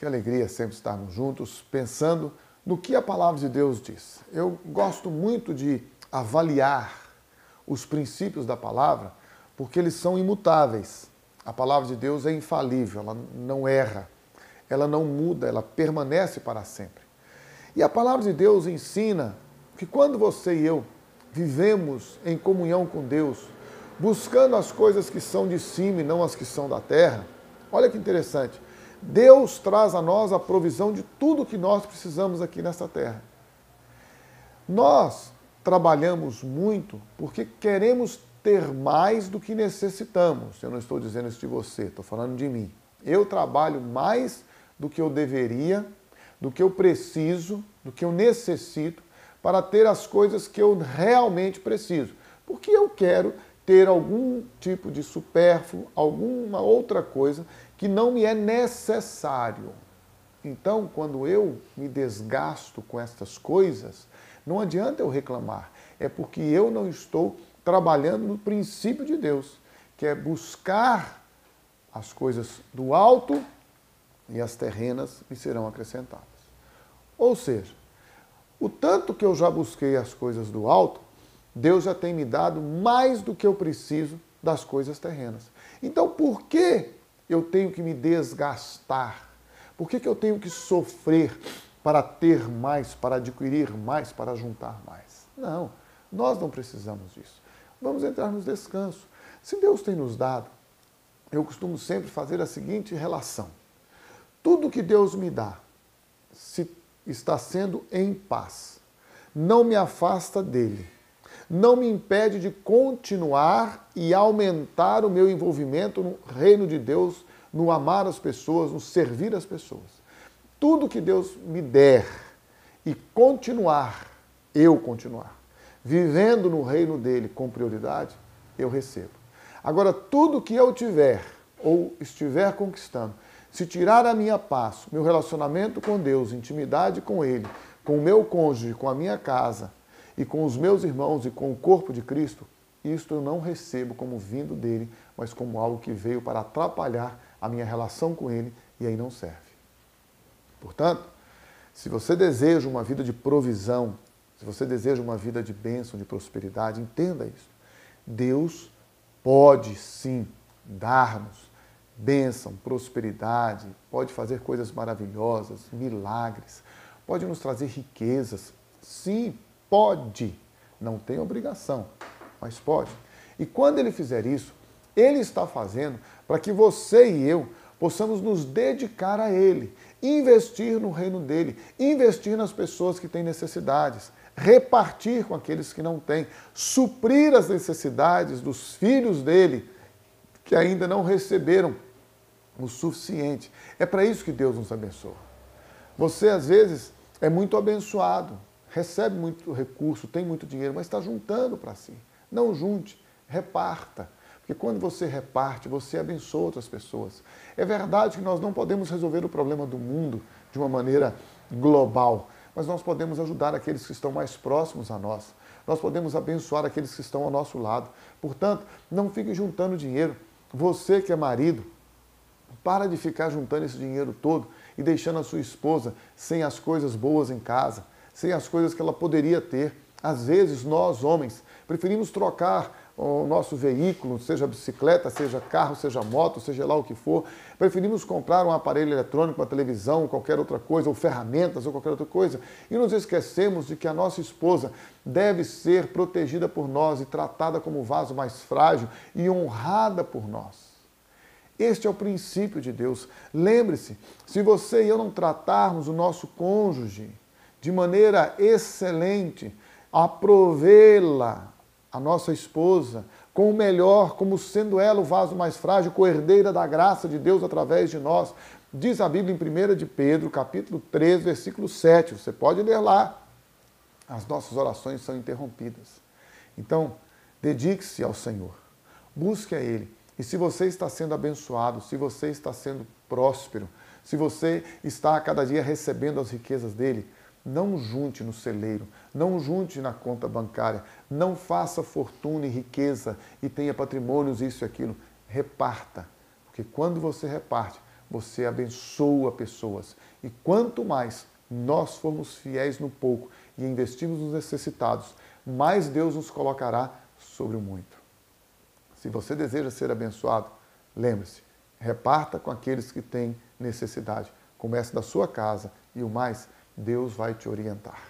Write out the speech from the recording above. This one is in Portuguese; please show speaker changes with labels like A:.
A: Que alegria sempre estarmos juntos pensando no que a palavra de Deus diz. Eu gosto muito de avaliar os princípios da palavra porque eles são imutáveis. A palavra de Deus é infalível, ela não erra, ela não muda, ela permanece para sempre. E a palavra de Deus ensina que quando você e eu vivemos em comunhão com Deus, buscando as coisas que são de cima e não as que são da terra, olha que interessante. Deus traz a nós a provisão de tudo que nós precisamos aqui nesta terra. Nós trabalhamos muito porque queremos ter mais do que necessitamos. Eu não estou dizendo isso de você, estou falando de mim. Eu trabalho mais do que eu deveria, do que eu preciso, do que eu necessito para ter as coisas que eu realmente preciso. Porque eu quero ter algum tipo de supérfluo, alguma outra coisa que não me é necessário. Então, quando eu me desgasto com estas coisas, não adianta eu reclamar, é porque eu não estou trabalhando no princípio de Deus, que é buscar as coisas do alto e as terrenas me serão acrescentadas. Ou seja, o tanto que eu já busquei as coisas do alto, Deus já tem me dado mais do que eu preciso das coisas terrenas. Então, por que eu tenho que me desgastar? Por que, que eu tenho que sofrer para ter mais, para adquirir mais, para juntar mais? Não, nós não precisamos disso. Vamos entrar no descanso. Se Deus tem nos dado, eu costumo sempre fazer a seguinte relação: tudo que Deus me dá, se está sendo em paz, não me afasta dele não me impede de continuar e aumentar o meu envolvimento no reino de Deus, no amar as pessoas, no servir as pessoas. Tudo que Deus me der e continuar, eu continuar, vivendo no reino dele com prioridade, eu recebo. Agora, tudo que eu tiver ou estiver conquistando, se tirar a minha paz, meu relacionamento com Deus, intimidade com Ele, com o meu cônjuge, com a minha casa, e com os meus irmãos e com o corpo de Cristo, isto eu não recebo como vindo dele, mas como algo que veio para atrapalhar a minha relação com ele e aí não serve. Portanto, se você deseja uma vida de provisão, se você deseja uma vida de bênção, de prosperidade, entenda isso. Deus pode sim dar-nos bênção, prosperidade, pode fazer coisas maravilhosas, milagres, pode nos trazer riquezas. Sim, pode, não tem obrigação, mas pode. E quando ele fizer isso, ele está fazendo para que você e eu possamos nos dedicar a ele, investir no reino dele, investir nas pessoas que têm necessidades, repartir com aqueles que não têm, suprir as necessidades dos filhos dele que ainda não receberam o suficiente. É para isso que Deus nos abençoa. Você às vezes é muito abençoado, recebe muito recurso, tem muito dinheiro, mas está juntando para si. Não junte, reparta. Porque quando você reparte, você abençoa outras pessoas. É verdade que nós não podemos resolver o problema do mundo de uma maneira global, mas nós podemos ajudar aqueles que estão mais próximos a nós. Nós podemos abençoar aqueles que estão ao nosso lado. Portanto, não fique juntando dinheiro. Você que é marido, para de ficar juntando esse dinheiro todo e deixando a sua esposa sem as coisas boas em casa sem as coisas que ela poderia ter. Às vezes, nós, homens, preferimos trocar o nosso veículo, seja bicicleta, seja carro, seja moto, seja lá o que for. Preferimos comprar um aparelho eletrônico, uma televisão, qualquer outra coisa, ou ferramentas, ou qualquer outra coisa. E nos esquecemos de que a nossa esposa deve ser protegida por nós e tratada como vaso mais frágil e honrada por nós. Este é o princípio de Deus. Lembre-se, se você e eu não tratarmos o nosso cônjuge de maneira excelente, aprovê-la, a nossa esposa, com o melhor, como sendo ela o vaso mais frágil, co-herdeira da graça de Deus através de nós. Diz a Bíblia em 1 de Pedro, capítulo 3, versículo 7. Você pode ler lá. As nossas orações são interrompidas. Então, dedique-se ao Senhor. Busque a Ele. E se você está sendo abençoado, se você está sendo próspero, se você está a cada dia recebendo as riquezas dele, não junte no celeiro, não junte na conta bancária, não faça fortuna e riqueza e tenha patrimônios, isso e aquilo. Reparta, porque quando você reparte, você abençoa pessoas. E quanto mais nós formos fiéis no pouco e investirmos nos necessitados, mais Deus nos colocará sobre o muito. Se você deseja ser abençoado, lembre-se, reparta com aqueles que têm necessidade. Comece da sua casa e o mais, Deus vai te orientar.